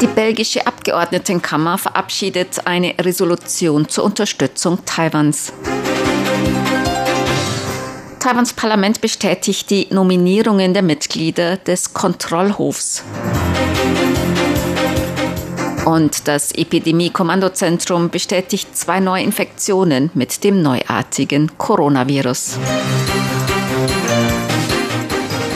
Die belgische Abgeordnetenkammer verabschiedet eine Resolution zur Unterstützung Taiwans. Taiwans Parlament bestätigt die Nominierungen der Mitglieder des Kontrollhofs. Und das Epidemie-Kommandozentrum bestätigt zwei Neuinfektionen mit dem neuartigen Coronavirus.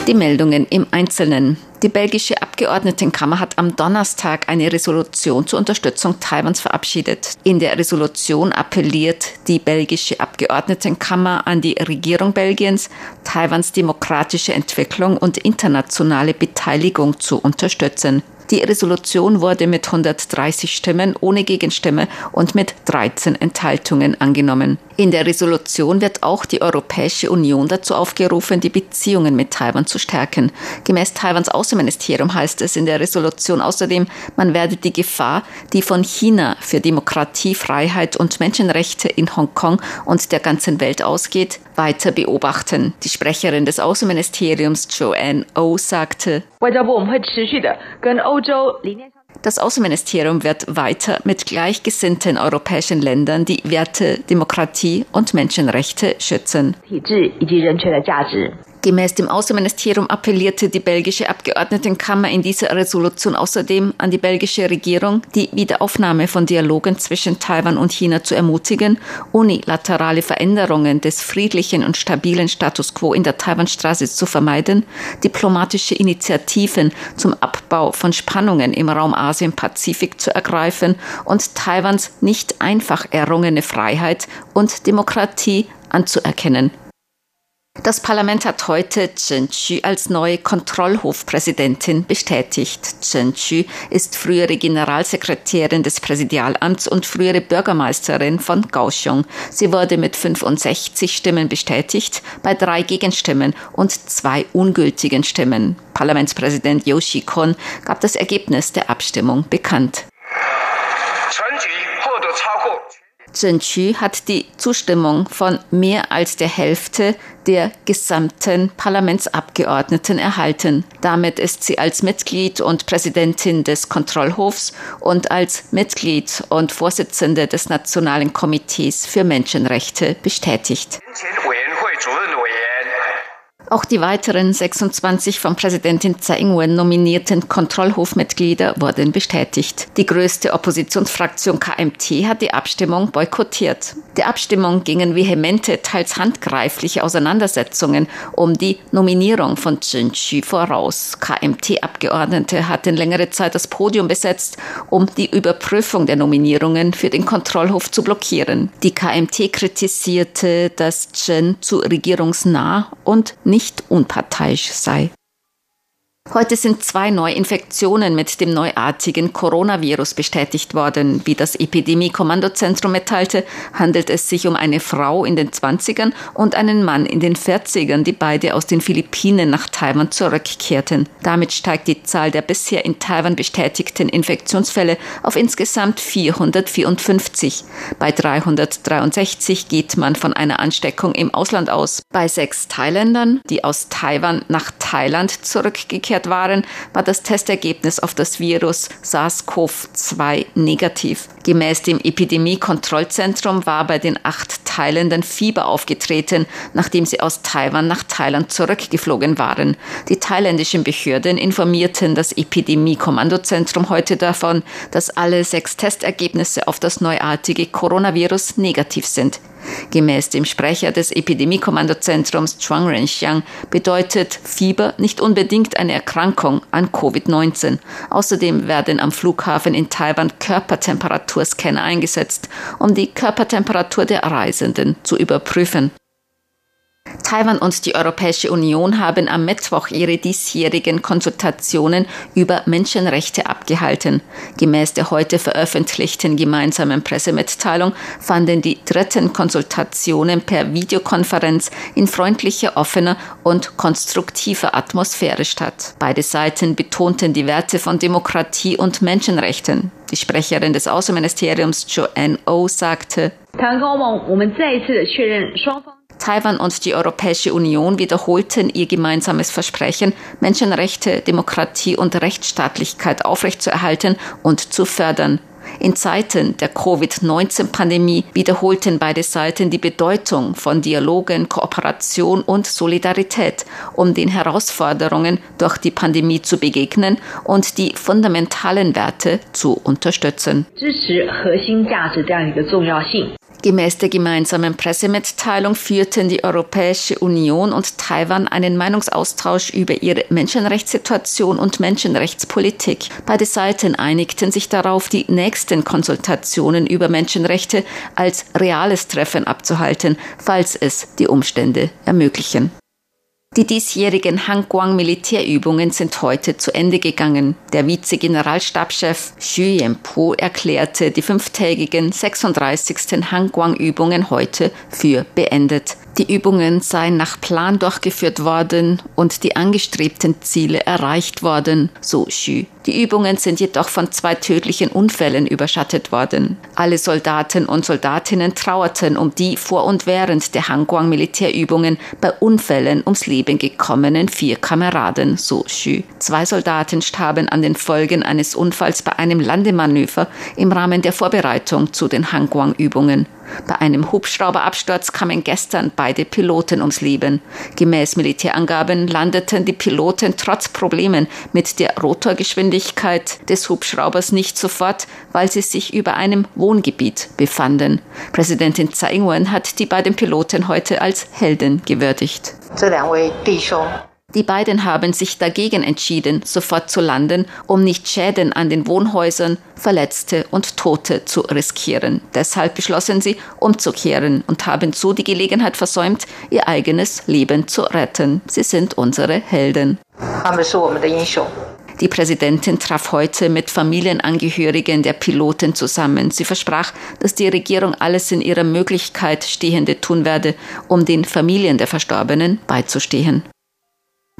Die Meldungen im Einzelnen. Die belgische Abgeordnetenkammer hat am Donnerstag eine Resolution zur Unterstützung Taiwans verabschiedet. In der Resolution appelliert die belgische Abgeordnetenkammer an die Regierung Belgiens, Taiwans demokratische Entwicklung und internationale Beteiligung zu unterstützen. Die Resolution wurde mit 130 Stimmen ohne Gegenstimme und mit 13 Enthaltungen angenommen. In der Resolution wird auch die Europäische Union dazu aufgerufen, die Beziehungen mit Taiwan zu stärken. Gemäß Taiwans Außenministerium heißt es in der Resolution außerdem, man werde die Gefahr, die von China für Demokratie, Freiheit und Menschenrechte in Hongkong und der ganzen Welt ausgeht, weiter beobachten. Die Sprecherin des Außenministeriums Joanne O oh sagte, das Außenministerium wird weiter mit gleichgesinnten europäischen Ländern die Werte Demokratie und Menschenrechte schützen. Gemäß dem Außenministerium appellierte die belgische Abgeordnetenkammer in dieser Resolution außerdem an die belgische Regierung, die Wiederaufnahme von Dialogen zwischen Taiwan und China zu ermutigen, unilaterale Veränderungen des friedlichen und stabilen Status quo in der Taiwanstraße zu vermeiden, diplomatische Initiativen zum Abbau von Spannungen im Raum Asien-Pazifik zu ergreifen und Taiwans nicht einfach errungene Freiheit und Demokratie anzuerkennen. Das Parlament hat heute Chen Qu als neue Kontrollhofpräsidentin bestätigt. Chen Qu ist frühere Generalsekretärin des Präsidialamts und frühere Bürgermeisterin von Kaohsiung. Sie wurde mit 65 Stimmen bestätigt, bei drei Gegenstimmen und zwei ungültigen Stimmen. Parlamentspräsident Yoshi Kon gab das Ergebnis der Abstimmung bekannt. Chen hat die Zustimmung von mehr als der Hälfte der gesamten Parlamentsabgeordneten erhalten. Damit ist sie als Mitglied und Präsidentin des Kontrollhofs und als Mitglied und Vorsitzende des Nationalen Komitees für Menschenrechte bestätigt. Auch die weiteren 26 von Präsidentin Tsai Ing-wen nominierten Kontrollhofmitglieder wurden bestätigt. Die größte Oppositionsfraktion KMT hat die Abstimmung boykottiert. Der Abstimmung gingen vehemente, teils handgreifliche Auseinandersetzungen um die Nominierung von Chen Qu voraus. KMT-Abgeordnete hatten längere Zeit das Podium besetzt, um die Überprüfung der Nominierungen für den Kontrollhof zu blockieren. Die KMT kritisierte, dass Chen zu regierungsnah und nicht unparteiisch sei. Heute sind zwei Neuinfektionen mit dem neuartigen Coronavirus bestätigt worden. Wie das Epidemie-Kommandozentrum mitteilte, handelt es sich um eine Frau in den 20ern und einen Mann in den 40ern, die beide aus den Philippinen nach Taiwan zurückkehrten. Damit steigt die Zahl der bisher in Taiwan bestätigten Infektionsfälle auf insgesamt 454. Bei 363 geht man von einer Ansteckung im Ausland aus. Bei sechs Thailändern, die aus Taiwan nach Thailand zurückgekehrt zurückgekehrt waren, war das Testergebnis auf das Virus SARS-CoV-2 negativ. Gemäß dem Epidemie-Kontrollzentrum war bei den acht Thailändern Fieber aufgetreten, nachdem sie aus Taiwan nach Thailand zurückgeflogen waren. Die thailändischen Behörden informierten das Epidemie-Kommandozentrum heute davon, dass alle sechs Testergebnisse auf das neuartige Coronavirus negativ sind. Gemäß dem Sprecher des Epidemiekommandozentrums Chuang Renxiang bedeutet Fieber nicht unbedingt eine Erkrankung an Covid-19. Außerdem werden am Flughafen in Taiwan Taiwan und die Europäische Union haben am Mittwoch ihre diesjährigen Konsultationen über Menschenrechte abgehalten. Gemäß der heute veröffentlichten gemeinsamen Pressemitteilung fanden die dritten Konsultationen per Videokonferenz in freundlicher, offener und konstruktiver Atmosphäre statt. Beide Seiten betonten die Werte von Demokratie und Menschenrechten. Die Sprecherin des Außenministeriums Joanne O sagte, Taiwan und die Europäische Union wiederholten ihr gemeinsames Versprechen, Menschenrechte, Demokratie und Rechtsstaatlichkeit aufrechtzuerhalten und zu fördern. In Zeiten der Covid-19-Pandemie wiederholten beide Seiten die Bedeutung von Dialogen, Kooperation und Solidarität, um den Herausforderungen durch die Pandemie zu begegnen und die fundamentalen Werte zu unterstützen. Gemäß der gemeinsamen Pressemitteilung führten die Europäische Union und Taiwan einen Meinungsaustausch über ihre Menschenrechtssituation und Menschenrechtspolitik. Beide Seiten einigten sich darauf, die nächsten Konsultationen über Menschenrechte als reales Treffen abzuhalten, falls es die Umstände ermöglichen. Die diesjährigen Hangguang Militärübungen sind heute zu Ende gegangen. Der Vize-Generalstabschef Xu Yanpu erklärte die fünftägigen 36. Hangguang Übungen heute für beendet. Die Übungen seien nach Plan durchgeführt worden und die angestrebten Ziele erreicht worden, so Xu. Die Übungen sind jedoch von zwei tödlichen Unfällen überschattet worden. Alle Soldaten und Soldatinnen trauerten um die vor und während der Hangguang Militärübungen bei Unfällen ums Leben gekommenen vier Kameraden, so Xu. Zwei Soldaten starben an den Folgen eines Unfalls bei einem Landemanöver im Rahmen der Vorbereitung zu den Hangguang Übungen. Bei einem Hubschrauberabsturz kamen gestern beide Piloten ums Leben. Gemäß Militärangaben landeten die Piloten trotz Problemen mit der Rotorgeschwindigkeit des Hubschraubers nicht sofort, weil sie sich über einem Wohngebiet befanden. Präsidentin Tsai Ing-wen hat die beiden Piloten heute als Helden gewürdigt. Die beiden haben sich dagegen entschieden, sofort zu landen, um nicht Schäden an den Wohnhäusern, Verletzte und Tote zu riskieren. Deshalb beschlossen sie, umzukehren und haben so die Gelegenheit versäumt, ihr eigenes Leben zu retten. Sie sind unsere Helden. Die Präsidentin traf heute mit Familienangehörigen der Piloten zusammen. Sie versprach, dass die Regierung alles in ihrer Möglichkeit Stehende tun werde, um den Familien der Verstorbenen beizustehen.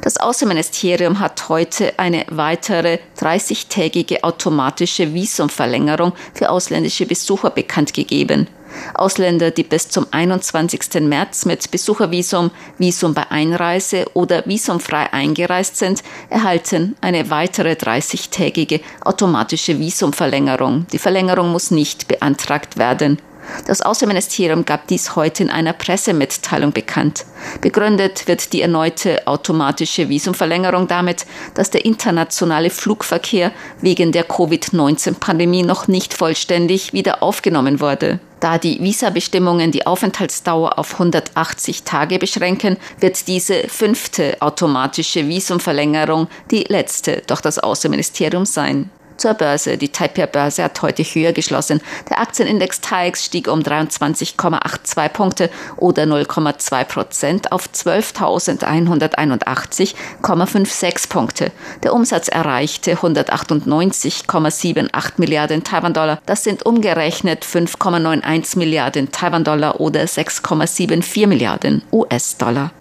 Das Außenministerium hat heute eine weitere 30-tägige automatische Visumverlängerung für ausländische Besucher bekannt gegeben. Ausländer, die bis zum 21. März mit Besuchervisum, Visum bei Einreise oder visumfrei eingereist sind, erhalten eine weitere 30-tägige automatische Visumverlängerung. Die Verlängerung muss nicht beantragt werden. Das Außenministerium gab dies heute in einer Pressemitteilung bekannt. Begründet wird die erneute automatische Visumverlängerung damit, dass der internationale Flugverkehr wegen der Covid-19-Pandemie noch nicht vollständig wieder aufgenommen wurde. Da die Visabestimmungen die Aufenthaltsdauer auf 180 Tage beschränken, wird diese fünfte automatische Visumverlängerung die letzte durch das Außenministerium sein. Zur Börse. Die Taipei-Börse hat heute höher geschlossen. Der Aktienindex TAIX stieg um 23,82 Punkte oder 0,2 Prozent auf 12.181,56 Punkte. Der Umsatz erreichte 198,78 Milliarden Taiwan-Dollar. Das sind umgerechnet 5,91 Milliarden Taiwan-Dollar oder 6,74 Milliarden US-Dollar.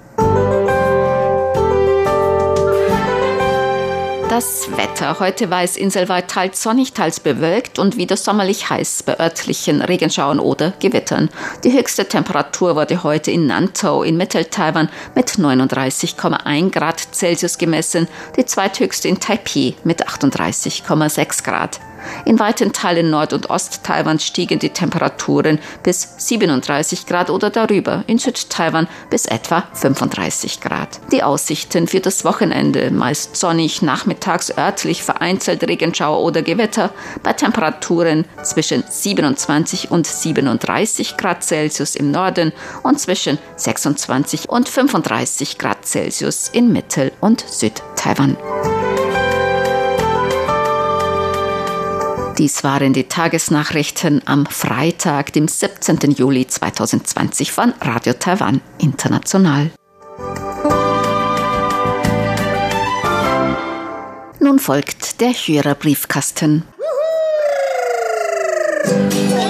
Das Wetter. Heute war es inselweit teils sonnig, teils bewölkt und wieder sommerlich heiß bei örtlichen Regenschauern oder Gewittern. Die höchste Temperatur wurde heute in Nantou in Mittel-Taiwan mit 39,1 Grad Celsius gemessen, die zweithöchste in Taipei mit 38,6 Grad. In weiten Teilen Nord- und Ost-Taiwans stiegen die Temperaturen bis 37 Grad oder darüber, in Süd-Taiwan bis etwa 35 Grad. Die Aussichten für das Wochenende meist sonnig, nachmittags örtlich vereinzelt Regenschauer oder Gewitter bei Temperaturen zwischen 27 und 37 Grad Celsius im Norden und zwischen 26 und 35 Grad Celsius in Mittel- und Süd-Taiwan. Dies waren die Tagesnachrichten am Freitag, dem 17. Juli 2020 von Radio Taiwan International. Nun folgt der Hörerbriefkasten. Briefkasten.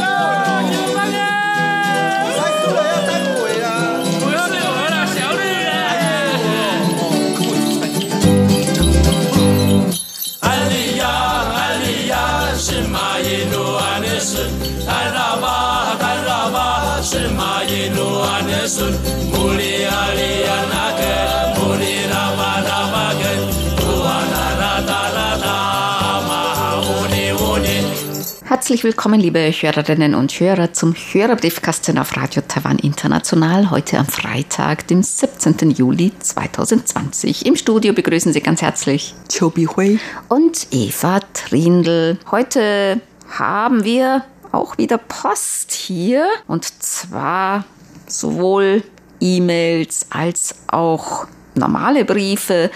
Herzlich willkommen, liebe Hörerinnen und Hörer, zum Hörerbriefkasten auf Radio Taiwan International. Heute am Freitag, dem 17. Juli 2020. Im Studio begrüßen Sie ganz herzlich Chobi Hui und Eva Trindl. Heute haben wir auch wieder Post hier. Und zwar sowohl E-Mails als auch normale Briefe.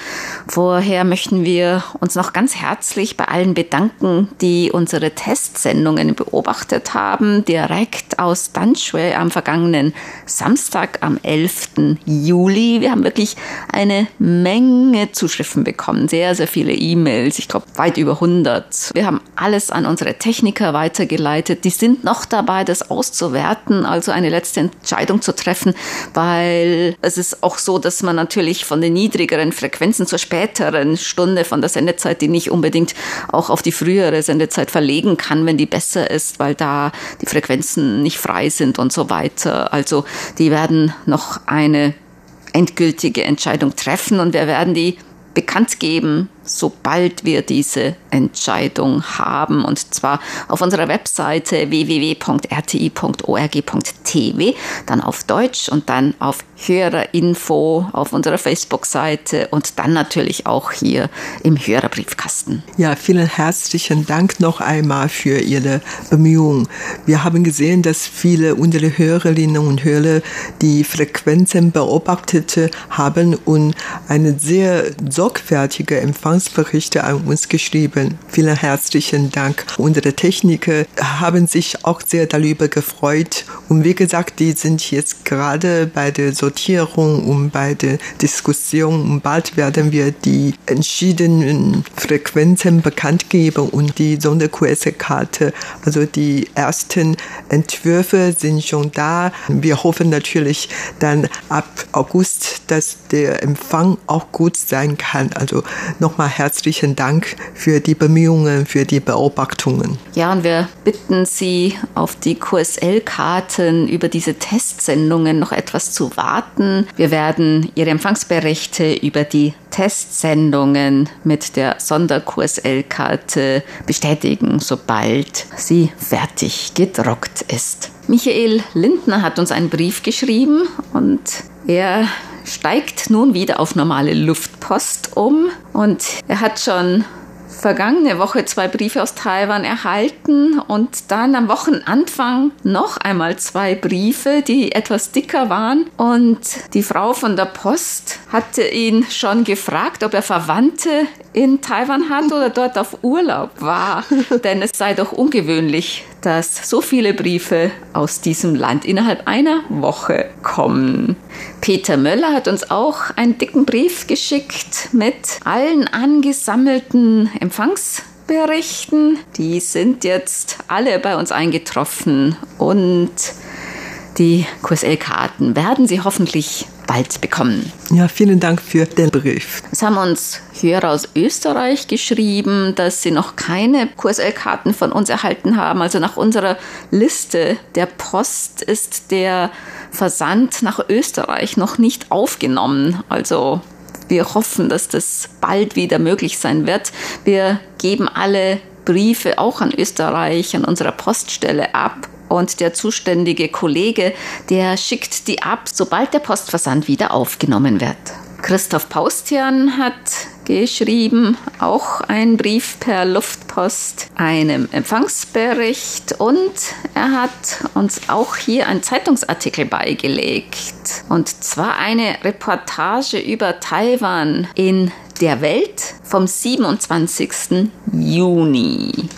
Vorher möchten wir uns noch ganz herzlich bei allen bedanken, die unsere Testsendungen beobachtet haben, direkt aus Danschwe am vergangenen Samstag am 11. Juli. Wir haben wirklich eine Menge Zuschriften bekommen, sehr, sehr viele E-Mails, ich glaube weit über 100. Wir haben alles an unsere Techniker weitergeleitet. Die sind noch dabei, das auszuwerten, also eine letzte Entscheidung zu treffen, weil es ist auch so, dass man natürlich von den niedrigeren Frequenzen zur späteren Stunde von der Sendezeit, die nicht unbedingt auch auf die frühere Sendezeit verlegen kann, wenn die besser ist, weil da die Frequenzen nicht frei sind und so weiter. Also die werden noch eine endgültige Entscheidung treffen und wir werden die bekannt geben sobald wir diese Entscheidung haben. Und zwar auf unserer Webseite www.rti.org.tv, dann auf Deutsch und dann auf Hörerinfo auf unserer Facebook-Seite und dann natürlich auch hier im Hörerbriefkasten. Ja, vielen herzlichen Dank noch einmal für Ihre Bemühungen. Wir haben gesehen, dass viele unserer Hörerinnen und Hörer die Frequenzen beobachtet haben und eine sehr sorgfältige Empfang Empfangsberichte an uns geschrieben. Vielen herzlichen Dank. Unsere Techniker haben sich auch sehr darüber gefreut. Und wie gesagt, die sind jetzt gerade bei der Sortierung und bei der Diskussion. Und bald werden wir die entschiedenen Frequenzen bekannt geben und die Sonder-QS-Karte. Also die ersten Entwürfe sind schon da. Wir hoffen natürlich dann ab August, dass der Empfang auch gut sein kann. Also nochmal nochmal herzlichen Dank für die Bemühungen, für die Beobachtungen. Ja, und wir bitten Sie, auf die QSL-Karten über diese Testsendungen noch etwas zu warten. Wir werden Ihre Empfangsberichte über die Testsendungen mit der Sonder-QSL-Karte bestätigen, sobald sie fertig gedruckt ist. Michael Lindner hat uns einen Brief geschrieben und er steigt nun wieder auf normale Luftpost um und er hat schon vergangene Woche zwei Briefe aus Taiwan erhalten und dann am Wochenanfang noch einmal zwei Briefe, die etwas dicker waren. Und die Frau von der Post hatte ihn schon gefragt, ob er Verwandte in Taiwan hat oder dort auf Urlaub war. Denn es sei doch ungewöhnlich, dass so viele Briefe aus diesem Land innerhalb einer Woche kommen. Peter Möller hat uns auch einen dicken Brief geschickt mit allen angesammelten Empfangsberichten. Die sind jetzt alle bei uns eingetroffen und die QSL-Karten werden Sie hoffentlich bald bekommen. Ja, vielen Dank für den Brief. Es haben uns Hörer aus Österreich geschrieben, dass sie noch keine QSL-Karten von uns erhalten haben. Also nach unserer Liste der Post ist der Versand nach Österreich noch nicht aufgenommen. Also wir hoffen, dass das bald wieder möglich sein wird. Wir geben alle Briefe auch an Österreich, an unserer Poststelle ab und der zuständige Kollege, der schickt die ab, sobald der Postversand wieder aufgenommen wird. Christoph Paustian hat geschrieben, auch ein Brief per Luftpost, einem Empfangsbericht und er hat uns auch hier einen Zeitungsartikel beigelegt. Und zwar eine Reportage über Taiwan in der Welt vom 27. Juni.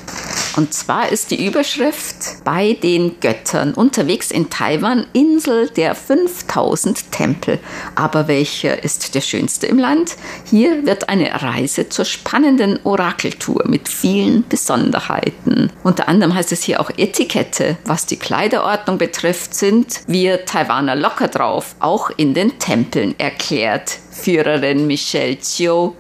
Und zwar ist die Überschrift bei den Göttern unterwegs in Taiwan, Insel der 5000 Tempel. Aber welcher ist der schönste im Land? Hier wird eine Reise zur spannenden Orakeltour mit vielen Besonderheiten. Unter anderem heißt es hier auch Etikette. Was die Kleiderordnung betrifft, sind wir Taiwaner locker drauf, auch in den Tempeln, erklärt Führerin Michelle Chiu.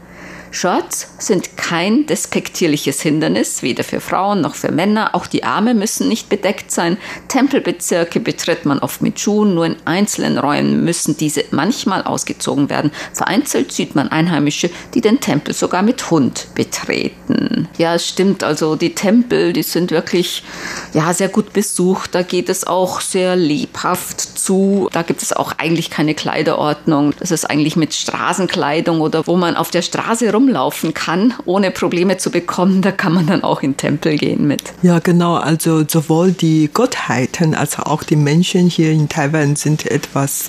Shorts sind kein despektierliches Hindernis, weder für Frauen noch für Männer. Auch die Arme müssen nicht bedeckt sein. Tempelbezirke betritt man oft mit Schuhen. Nur in einzelnen Räumen müssen diese manchmal ausgezogen werden. Vereinzelt sieht man Einheimische, die den Tempel sogar mit Hund betreten. Ja, es stimmt. Also die Tempel, die sind wirklich ja sehr gut besucht. Da geht es auch sehr lebhaft zu. Da gibt es auch eigentlich keine Kleiderordnung. Das ist eigentlich mit Straßenkleidung oder wo man auf der Straße rumlaufen kann, ohne Probleme zu bekommen, da kann man dann auch in Tempel gehen mit. Ja, genau. Also sowohl die Gottheiten als auch die Menschen hier in Taiwan sind etwas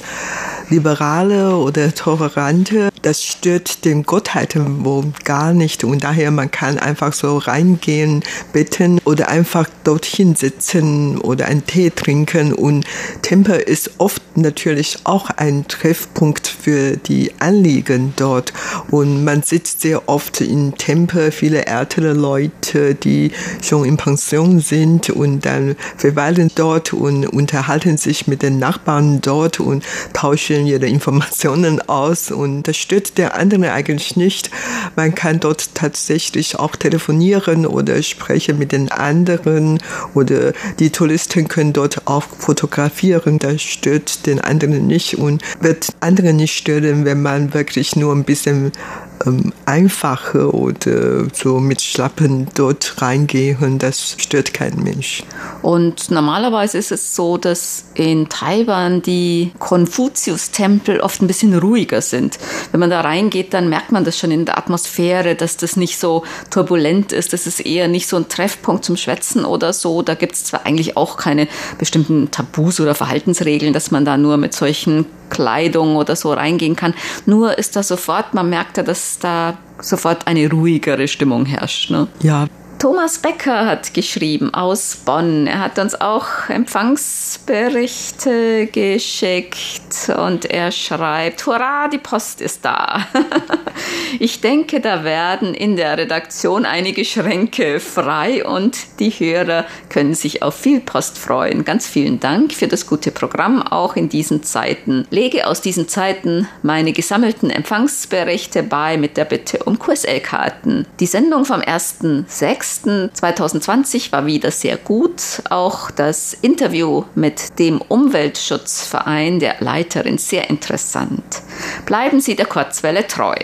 liberale oder tolerante. Das stört den Gottheiten wohl gar nicht und daher man kann einfach so reingehen, beten oder einfach dorthin sitzen oder einen Tee trinken und Tempel ist oft natürlich auch ein Treffpunkt für die Anliegen dort und man sitzt sehr oft in Tempel, viele ältere Leute, die schon in Pension sind und dann verweilen dort und unterhalten sich mit den Nachbarn dort und tauschen ihre Informationen aus und das stört der andere eigentlich nicht. Man kann dort tatsächlich auch telefonieren oder sprechen mit den anderen oder die Touristen können dort auch fotografieren. Das stört den anderen nicht und wird andere nicht stören, wenn man wirklich nur ein bisschen ähm, einfache oder so mit Schlappen dort reingehen, das stört kein Mensch. Und normalerweise ist es so, dass in Taiwan die Konfuzius-Tempel oft ein bisschen ruhiger sind. Wenn man da reingeht, dann merkt man das schon in der Atmosphäre, dass das nicht so turbulent ist. Das ist eher nicht so ein Treffpunkt zum Schwätzen oder so. Da gibt es zwar eigentlich auch keine bestimmten Tabus oder Verhaltensregeln, dass man da nur mit solchen Kleidung oder so reingehen kann. Nur ist da sofort, man merkt ja, dass da sofort eine ruhigere Stimmung herrscht. Ne? Ja, Thomas Becker hat geschrieben aus Bonn. Er hat uns auch Empfangsberichte geschickt und er schreibt, hurra, die Post ist da. ich denke, da werden in der Redaktion einige Schränke frei und die Hörer können sich auf viel Post freuen. Ganz vielen Dank für das gute Programm auch in diesen Zeiten. Lege aus diesen Zeiten meine gesammelten Empfangsberichte bei mit der Bitte um QSL-Karten. Die Sendung vom 1.6 2020 war wieder sehr gut. Auch das Interview mit dem Umweltschutzverein der Leiterin sehr interessant. Bleiben Sie der Kurzwelle treu.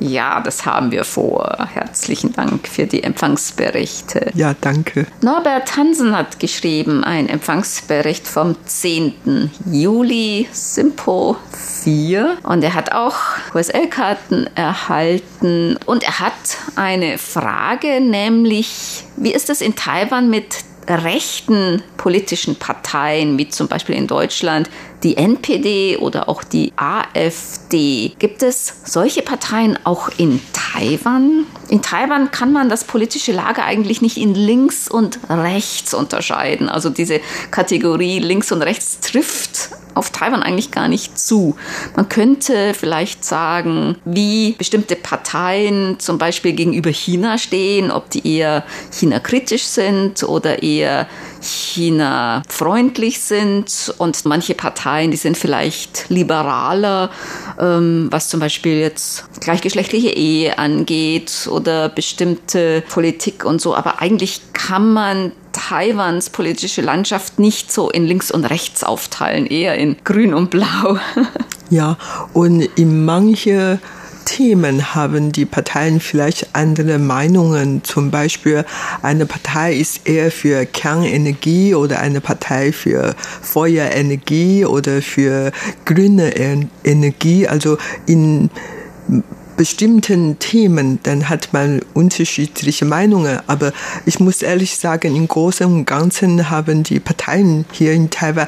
Ja, das haben wir vor. Herzlichen Dank für die Empfangsberichte. Ja, danke. Norbert Hansen hat geschrieben, ein Empfangsbericht vom 10. Juli, Simpo 4. Und er hat auch QSL-Karten erhalten. Und er hat eine Frage, nämlich, wie ist es in Taiwan mit rechten politischen Parteien, wie zum Beispiel in Deutschland die NPD oder auch die AfD. Gibt es solche Parteien auch in Taiwan? In Taiwan kann man das politische Lager eigentlich nicht in links und rechts unterscheiden. Also diese Kategorie links und rechts trifft auf Taiwan eigentlich gar nicht zu. Man könnte vielleicht sagen, wie bestimmte Parteien zum Beispiel gegenüber China stehen, ob die eher China-kritisch sind oder eher China-freundlich sind und manche Parteien, die sind vielleicht liberaler, ähm, was zum Beispiel jetzt gleichgeschlechtliche Ehe angeht oder bestimmte Politik und so. Aber eigentlich kann man Taiwans politische Landschaft nicht so in links und rechts aufteilen, eher in grün und blau. Ja, und in manche Themen haben die Parteien vielleicht andere Meinungen. Zum Beispiel eine Partei ist eher für Kernenergie oder eine Partei für Feuerenergie oder für grüne Energie. Also in bestimmten Themen, dann hat man unterschiedliche Meinungen. Aber ich muss ehrlich sagen, im Großen und Ganzen haben die Parteien hier in Taiwan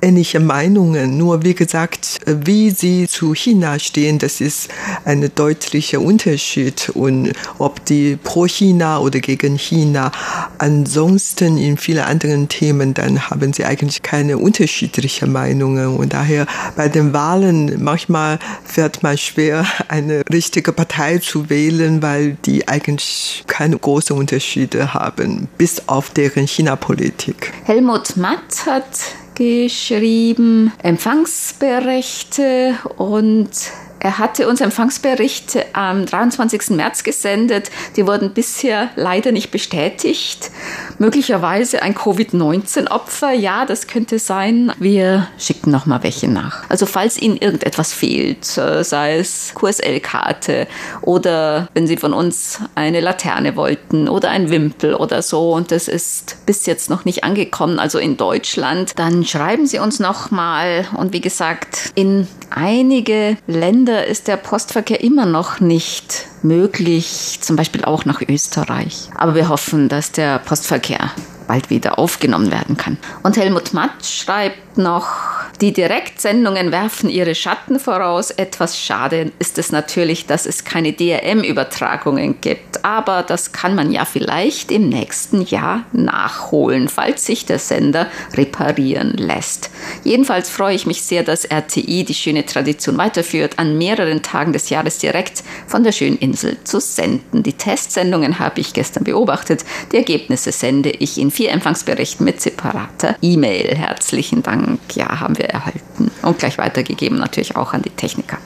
ähnliche Meinungen. Nur wie gesagt, wie sie zu China stehen, das ist ein deutlicher Unterschied. Und ob die pro China oder gegen China. Ansonsten in vielen anderen Themen, dann haben sie eigentlich keine unterschiedlichen Meinungen. Und daher bei den Wahlen manchmal fährt man schwer, eine richtige Partei zu wählen, weil die eigentlich keine großen Unterschiede haben, bis auf deren China-Politik. Helmut Matt hat geschrieben, Empfangsberechte und er hatte uns Empfangsberichte am 23. März gesendet. Die wurden bisher leider nicht bestätigt. Möglicherweise ein Covid-19-Opfer. Ja, das könnte sein. Wir schicken noch mal welche nach. Also falls Ihnen irgendetwas fehlt, sei es QSL-Karte oder wenn Sie von uns eine Laterne wollten oder ein Wimpel oder so und das ist bis jetzt noch nicht angekommen, also in Deutschland, dann schreiben Sie uns noch mal. Und wie gesagt, in einige Länder ist der Postverkehr immer noch nicht möglich, zum Beispiel auch nach Österreich. Aber wir hoffen, dass der Postverkehr bald wieder aufgenommen werden kann. Und Helmut Matt schreibt noch, die Direktsendungen werfen ihre Schatten voraus. Etwas schade ist es natürlich, dass es keine DRM-Übertragungen gibt. Aber das kann man ja vielleicht im nächsten Jahr nachholen, falls sich der Sender reparieren lässt. Jedenfalls freue ich mich sehr, dass RTI die schöne Tradition weiterführt, an mehreren Tagen des Jahres direkt von der schönen Insel zu senden. Die Testsendungen habe ich gestern beobachtet. Die Ergebnisse sende ich in vier Empfangsberichten mit separater E-Mail. Herzlichen Dank. Ja, haben wir erhalten und gleich weitergegeben natürlich auch an die Techniker.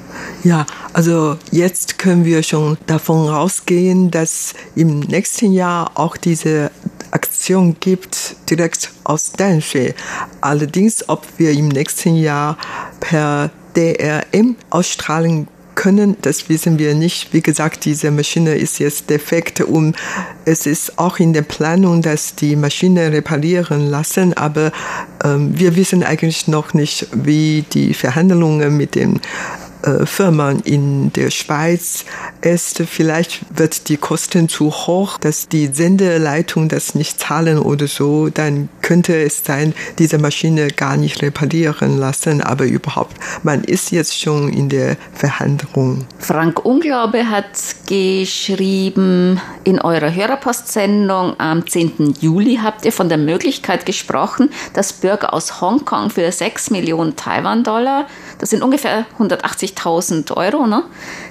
Ja, also jetzt können wir schon davon ausgehen, dass im nächsten Jahr auch diese Aktion gibt, direkt aus Danshui. Allerdings, ob wir im nächsten Jahr per DRM ausstrahlen können, das wissen wir nicht. Wie gesagt, diese Maschine ist jetzt defekt und es ist auch in der Planung, dass die Maschine reparieren lassen, aber ähm, wir wissen eigentlich noch nicht, wie die Verhandlungen mit dem äh, Firmen in der Schweiz ist, vielleicht wird die Kosten zu hoch, dass die Sendeleitung das nicht zahlen oder so, dann könnte es sein, diese Maschine gar nicht reparieren lassen, aber überhaupt, man ist jetzt schon in der Verhandlung. Frank Unglaube hat geschrieben, in eurer Hörerpostsendung am 10. Juli habt ihr von der Möglichkeit gesprochen, dass Bürger aus Hongkong für 6 Millionen Taiwan-Dollar, das sind ungefähr 180 50.000 Euro, ne,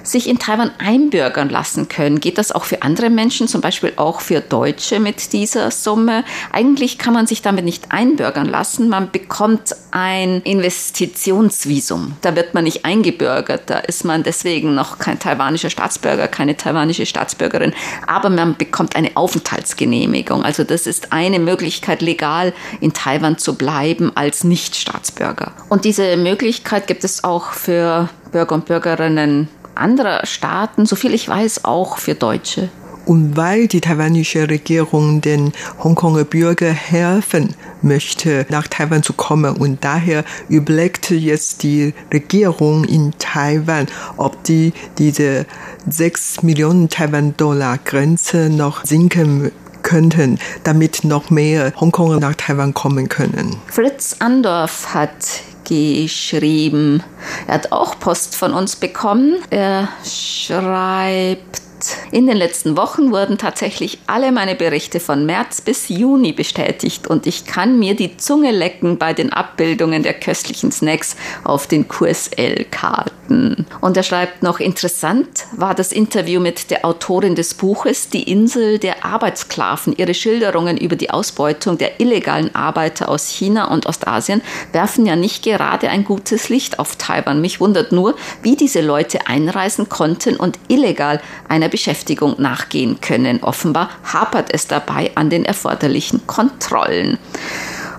sich in Taiwan einbürgern lassen können. Geht das auch für andere Menschen, zum Beispiel auch für Deutsche mit dieser Summe? Eigentlich kann man sich damit nicht einbürgern lassen. Man bekommt ein Investitionsvisum. Da wird man nicht eingebürgert. Da ist man deswegen noch kein taiwanischer Staatsbürger, keine taiwanische Staatsbürgerin. Aber man bekommt eine Aufenthaltsgenehmigung. Also das ist eine Möglichkeit, legal in Taiwan zu bleiben als Nichtstaatsbürger. Und diese Möglichkeit gibt es auch für Bürger und Bürgerinnen anderer Staaten, soviel ich weiß, auch für Deutsche. Und weil die taiwanische Regierung den Hongkonger Bürger helfen möchte, nach Taiwan zu kommen und daher überlegt jetzt die Regierung in Taiwan, ob die diese 6 Millionen Taiwan-Dollar Grenze noch sinken könnten, damit noch mehr Hongkonger nach Taiwan kommen können. Fritz Andorf hat geschrieben. Er hat auch Post von uns bekommen. Er schreibt, in den letzten Wochen wurden tatsächlich alle meine Berichte von März bis Juni bestätigt und ich kann mir die Zunge lecken bei den Abbildungen der köstlichen Snacks auf den QSL-Karten. Und er schreibt noch, interessant war das Interview mit der Autorin des Buches Die Insel der Arbeitssklaven. Ihre Schilderungen über die Ausbeutung der illegalen Arbeiter aus China und Ostasien werfen ja nicht gerade ein gutes Licht auf Taiwan. Mich wundert nur, wie diese Leute einreisen konnten und illegal einer Beschäftigung nachgehen können. Offenbar hapert es dabei an den erforderlichen Kontrollen.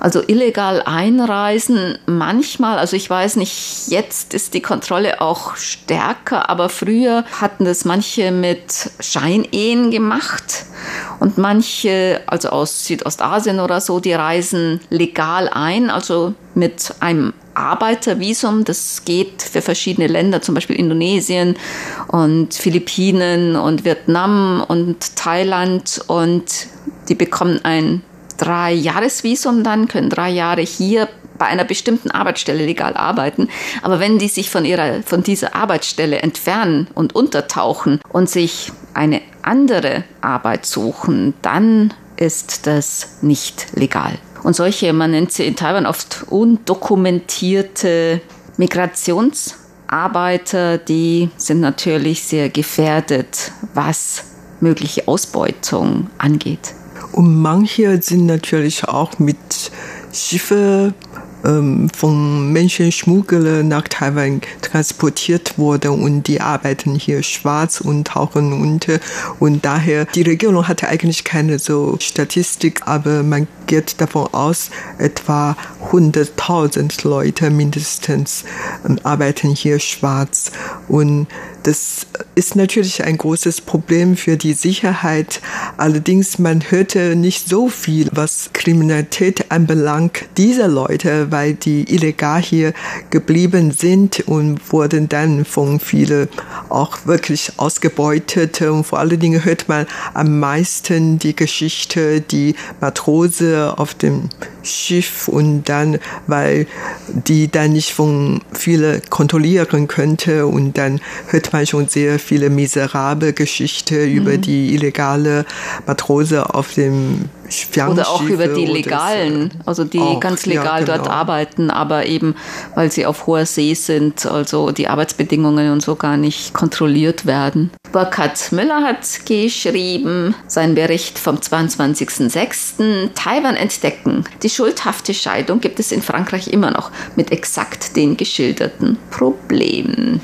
Also illegal einreisen manchmal, also ich weiß nicht, jetzt ist die Kontrolle auch stärker, aber früher hatten das manche mit Scheinehen gemacht und manche, also aus Südostasien oder so, die reisen legal ein, also mit einem Arbeitervisum. Das geht für verschiedene Länder, zum Beispiel Indonesien und Philippinen und Vietnam und Thailand. Und die bekommen ein Drei-Jahres-Visum dann, können drei Jahre hier bei einer bestimmten Arbeitsstelle legal arbeiten. Aber wenn die sich von ihrer, von dieser Arbeitsstelle entfernen und untertauchen und sich eine andere Arbeit suchen, dann ist das nicht legal. Und solche, man nennt sie in Taiwan oft undokumentierte Migrationsarbeiter, die sind natürlich sehr gefährdet, was mögliche Ausbeutung angeht. Und manche sind natürlich auch mit Schiffe ähm, von Menschenschmugglern nach Taiwan transportiert worden und die arbeiten hier schwarz und tauchen unter. Und daher, die Regierung hatte eigentlich keine so Statistik, aber man geht davon aus, etwa 100.000 Leute mindestens ähm, arbeiten hier schwarz. Und das ist natürlich ein großes Problem für die Sicherheit. Allerdings, man hörte nicht so viel, was Kriminalität anbelangt, dieser Leute, weil die illegal hier geblieben sind und wurden dann von vielen auch wirklich ausgebeutet. Und vor allen Dingen hört man am meisten die Geschichte, die Matrose auf dem Schiff und dann, weil die dann nicht von vielen kontrollieren könnte und dann hört man schon sehr viele miserable Geschichten mhm. über die illegale Matrose auf dem oder auch über die legalen, also die auch, ganz legal ja, genau. dort arbeiten, aber eben, weil sie auf hoher See sind, also die Arbeitsbedingungen und so gar nicht kontrolliert werden. Burkhard Müller hat geschrieben, sein Bericht vom 22.06. Taiwan entdecken. Die schuldhafte Scheidung gibt es in Frankreich immer noch mit exakt den geschilderten Problemen.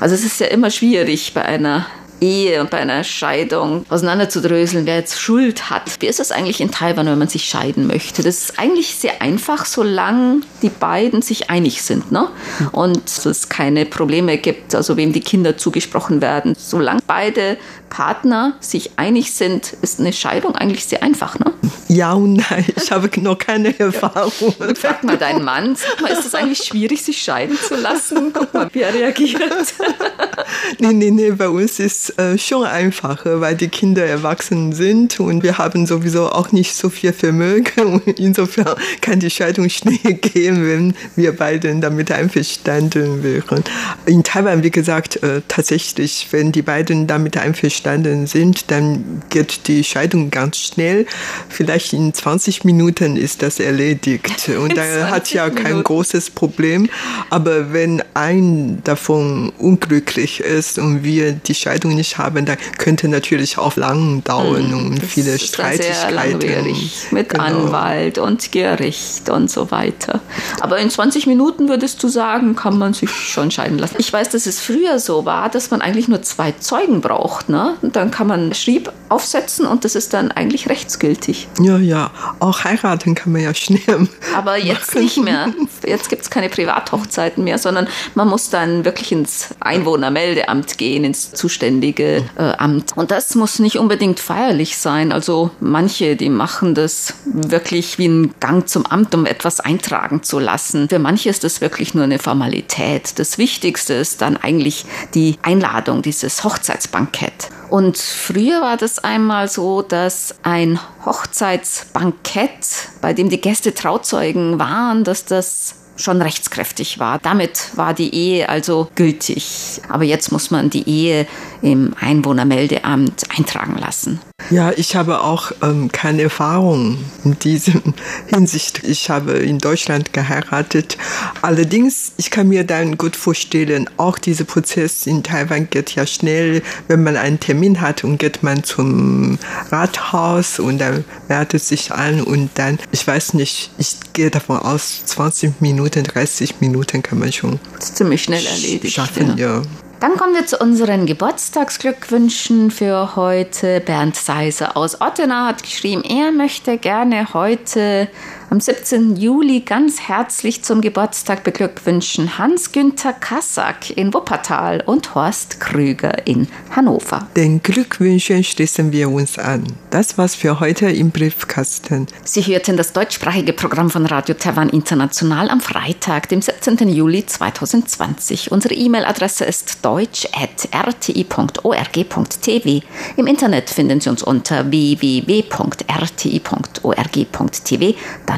Also es ist ja immer schwierig bei einer Ehe und bei einer Scheidung auseinanderzudröseln, wer jetzt Schuld hat. Wie ist das eigentlich in Taiwan, wenn man sich scheiden möchte? Das ist eigentlich sehr einfach, solange die beiden sich einig sind ne? und es keine Probleme gibt, also wem die Kinder zugesprochen werden. Solange beide Partner sich einig sind, ist eine Scheidung eigentlich sehr einfach. Ne? Ja und nein, ich habe noch keine Erfahrung. Frag mal deinen Mann, sag mal, ist es eigentlich schwierig, sich scheiden zu lassen? Guck mal, wie er reagiert. nee, nee, nee, bei uns ist äh, schon einfacher, weil die Kinder erwachsen sind und wir haben sowieso auch nicht so viel Vermögen. Und insofern kann die Scheidung schnell gehen, wenn wir beide damit einverstanden wären. In Taiwan, wie gesagt, äh, tatsächlich, wenn die beiden damit einverstanden sind, dann geht die Scheidung ganz schnell. Vielleicht in 20 Minuten ist das erledigt. Und da hat ja kein Minuten. großes Problem. Aber wenn ein davon unglücklich ist und wir die Scheidung nicht haben, dann könnte natürlich auch lang dauern hm, und viele ist Streitigkeiten. Sehr langwierig mit genau. Anwalt und Gericht und so weiter. Aber in 20 Minuten würdest du sagen, kann man sich schon scheiden lassen. Ich weiß, dass es früher so war, dass man eigentlich nur zwei Zeugen braucht. Ne? Und dann kann man Schrieb aufsetzen und das ist dann eigentlich rechtsgültig. Ja, ja. Auch heiraten kann man ja schnell. Aber jetzt machen. nicht mehr. Jetzt gibt es keine Privathochzeiten mehr, sondern man muss dann wirklich ins Einwohnermeldeamt gehen, ins zuständige zuständige äh, Amt. Und das muss nicht unbedingt feierlich sein. Also manche, die machen das wirklich wie ein Gang zum Amt, um etwas eintragen zu lassen. Für manche ist das wirklich nur eine Formalität. Das Wichtigste ist dann eigentlich die Einladung, dieses Hochzeitsbankett. Und früher war das einmal so, dass ein Hochzeitsbankett, bei dem die Gäste Trauzeugen waren, dass das schon rechtskräftig war. Damit war die Ehe also gültig. Aber jetzt muss man die Ehe im Einwohnermeldeamt eintragen lassen. Ja, ich habe auch ähm, keine Erfahrung in diesem Hinsicht. Ich habe in Deutschland geheiratet. Allerdings, ich kann mir dann gut vorstellen, auch dieser Prozess in Taiwan geht ja schnell, wenn man einen Termin hat und geht man zum Rathaus und dann meldet sich an und dann, ich weiß nicht, ich gehe davon aus, 20 Minuten, 30 Minuten kann man schon ziemlich schnell erledigt. Schaffen, ja. ja. Dann kommen wir zu unseren Geburtstagsglückwünschen für heute. Bernd Seiser aus Ottenau hat geschrieben, er möchte gerne heute am 17. Juli ganz herzlich zum Geburtstag beglückwünschen Hans-Günther Kassack in Wuppertal und Horst Krüger in Hannover. Den Glückwünschen schließen wir uns an. Das war's für heute im Briefkasten. Sie hörten das deutschsprachige Programm von Radio Taiwan International am Freitag, dem 17. Juli 2020. Unsere E-Mail-Adresse ist deutsch.rti.org.tv. Im Internet finden Sie uns unter www.rti.org.tv, dann